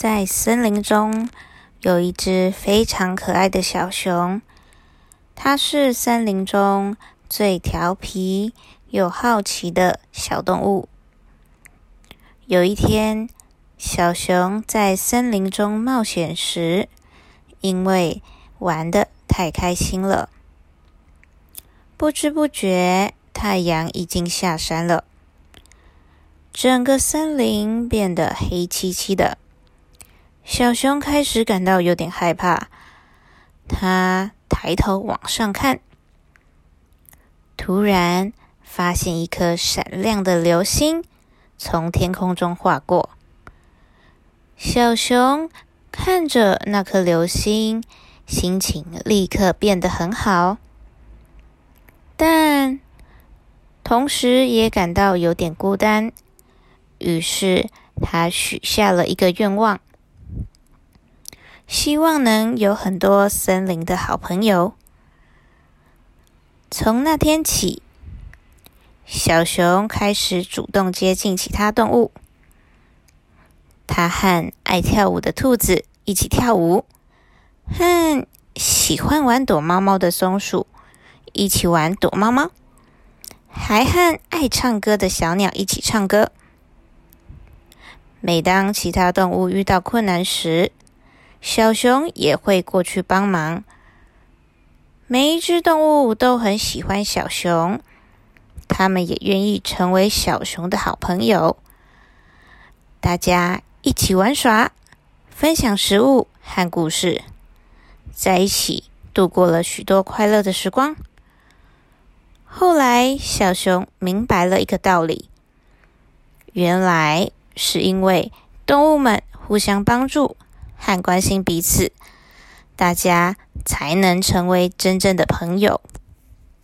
在森林中有一只非常可爱的小熊，它是森林中最调皮又好奇的小动物。有一天，小熊在森林中冒险时，因为玩的太开心了，不知不觉太阳已经下山了，整个森林变得黑漆漆的。小熊开始感到有点害怕，他抬头往上看，突然发现一颗闪亮的流星从天空中划过。小熊看着那颗流星，心情立刻变得很好，但同时也感到有点孤单。于是，他许下了一个愿望。希望能有很多森林的好朋友。从那天起，小熊开始主动接近其他动物。它和爱跳舞的兔子一起跳舞，和喜欢玩躲猫猫的松鼠一起玩躲猫猫，还和爱唱歌的小鸟一起唱歌。每当其他动物遇到困难时，小熊也会过去帮忙。每一只动物都很喜欢小熊，它们也愿意成为小熊的好朋友。大家一起玩耍，分享食物和故事，在一起度过了许多快乐的时光。后来，小熊明白了一个道理：原来是因为动物们互相帮助。和关心彼此，大家才能成为真正的朋友。